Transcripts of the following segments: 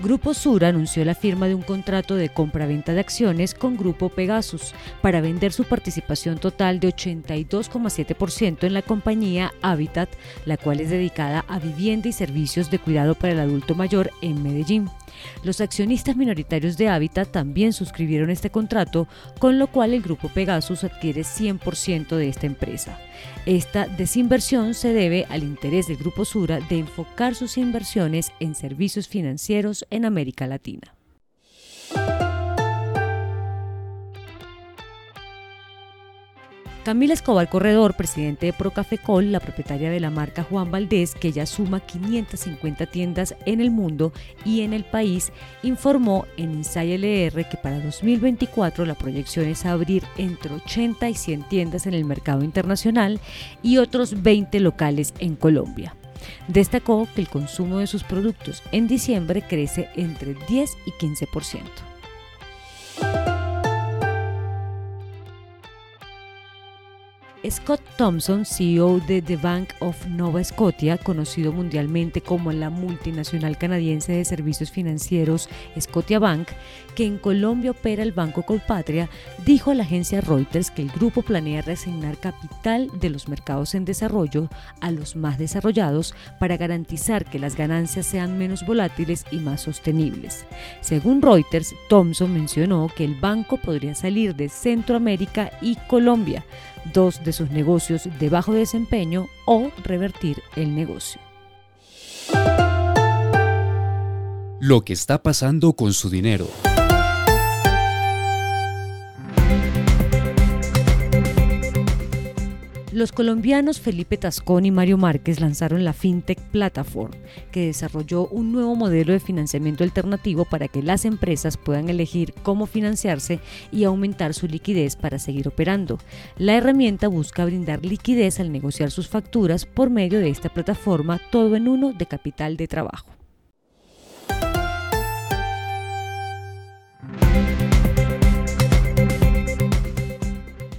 Grupo Sur anunció la firma de un contrato de compra-venta de acciones con Grupo Pegasus para vender su participación total de 82,7% en la compañía Habitat, la cual es dedicada a vivienda y servicios de cuidado para el adulto mayor en Medellín. Los accionistas minoritarios de Habitat también suscribieron este contrato, con lo cual el Grupo Pegasus adquiere 100% de esta empresa. Esta desinversión se debe al interés del Grupo Sura de enfocar sus inversiones en servicios financieros en América Latina. Camila Escobar Corredor, presidente de Procafecol, la propietaria de la marca Juan Valdés, que ya suma 550 tiendas en el mundo y en el país, informó en Inside LR que para 2024 la proyección es abrir entre 80 y 100 tiendas en el mercado internacional y otros 20 locales en Colombia. Destacó que el consumo de sus productos en diciembre crece entre 10 y 15%. Scott Thompson, CEO de The Bank of Nova Scotia, conocido mundialmente como la multinacional canadiense de servicios financieros Scotia Bank, que en Colombia opera el Banco Colpatria, dijo a la agencia Reuters que el grupo planea reasignar capital de los mercados en desarrollo a los más desarrollados para garantizar que las ganancias sean menos volátiles y más sostenibles. Según Reuters, Thompson mencionó que el banco podría salir de Centroamérica y Colombia, dos de sus negocios de bajo desempeño o revertir el negocio. Lo que está pasando con su dinero. Los colombianos Felipe Tascón y Mario Márquez lanzaron la FinTech Platform, que desarrolló un nuevo modelo de financiamiento alternativo para que las empresas puedan elegir cómo financiarse y aumentar su liquidez para seguir operando. La herramienta busca brindar liquidez al negociar sus facturas por medio de esta plataforma todo en uno de capital de trabajo.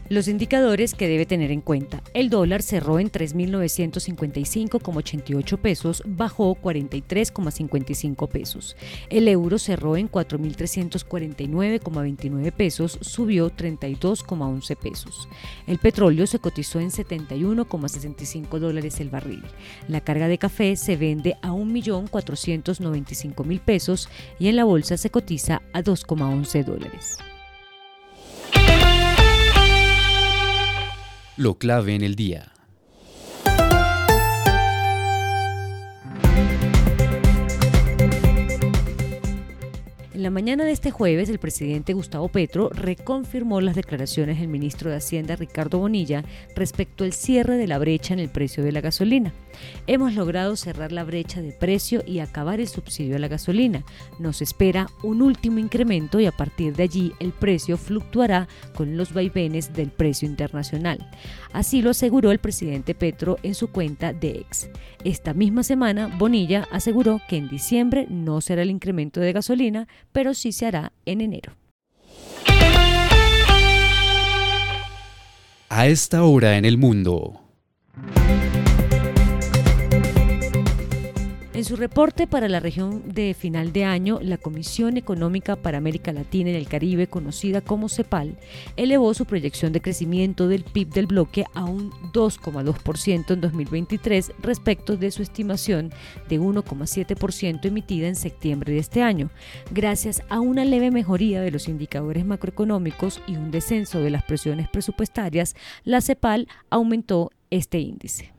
Los indicadores que debe tener en cuenta. El dólar cerró en 3.955,88 pesos, bajó 43,55 pesos. El euro cerró en 4.349,29 pesos, subió 32,11 pesos. El petróleo se cotizó en 71,65 dólares el barril. La carga de café se vende a 1.495.000 pesos y en la bolsa se cotiza a 2,11 dólares. Lo clave en el día. En la mañana de este jueves, el presidente Gustavo Petro reconfirmó las declaraciones del ministro de Hacienda Ricardo Bonilla respecto al cierre de la brecha en el precio de la gasolina. Hemos logrado cerrar la brecha de precio y acabar el subsidio a la gasolina. Nos espera un último incremento y a partir de allí el precio fluctuará con los vaivenes del precio internacional. Así lo aseguró el presidente Petro en su cuenta de ex. Esta misma semana, Bonilla aseguró que en diciembre no será el incremento de gasolina, pero sí se hará en enero. A esta hora en el mundo. En su reporte para la región de final de año, la Comisión Económica para América Latina y el Caribe, conocida como CEPAL, elevó su proyección de crecimiento del PIB del bloque a un 2,2% en 2023 respecto de su estimación de 1,7% emitida en septiembre de este año, gracias a una leve mejoría de los indicadores macroeconómicos y un descenso de las presiones presupuestarias, la CEPAL aumentó este índice.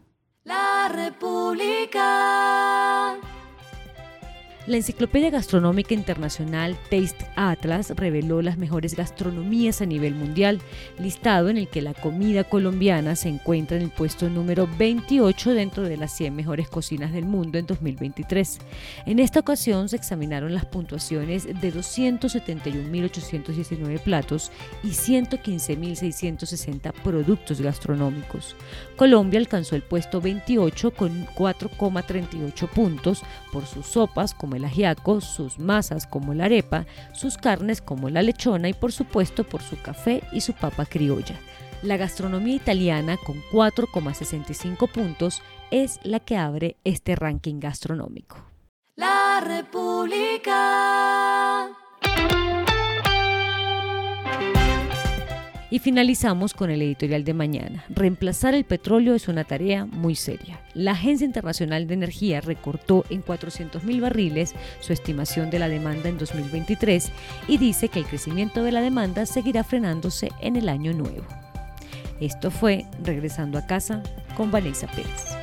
La Enciclopedia Gastronómica Internacional Taste Atlas reveló las mejores gastronomías a nivel mundial, listado en el que la comida colombiana se encuentra en el puesto número 28 dentro de las 100 mejores cocinas del mundo en 2023. En esta ocasión se examinaron las puntuaciones de 271.819 platos y 115.660 productos gastronómicos. Colombia alcanzó el puesto 28 con 4,38 puntos por sus sopas como el ajiaco, sus masas como la arepa, sus carnes como la lechona y por supuesto por su café y su papa criolla. La gastronomía italiana con 4,65 puntos es la que abre este ranking gastronómico. La República. Y finalizamos con el editorial de mañana. Reemplazar el petróleo es una tarea muy seria. La Agencia Internacional de Energía recortó en 400.000 barriles su estimación de la demanda en 2023 y dice que el crecimiento de la demanda seguirá frenándose en el año nuevo. Esto fue Regresando a casa con Vanessa Pérez.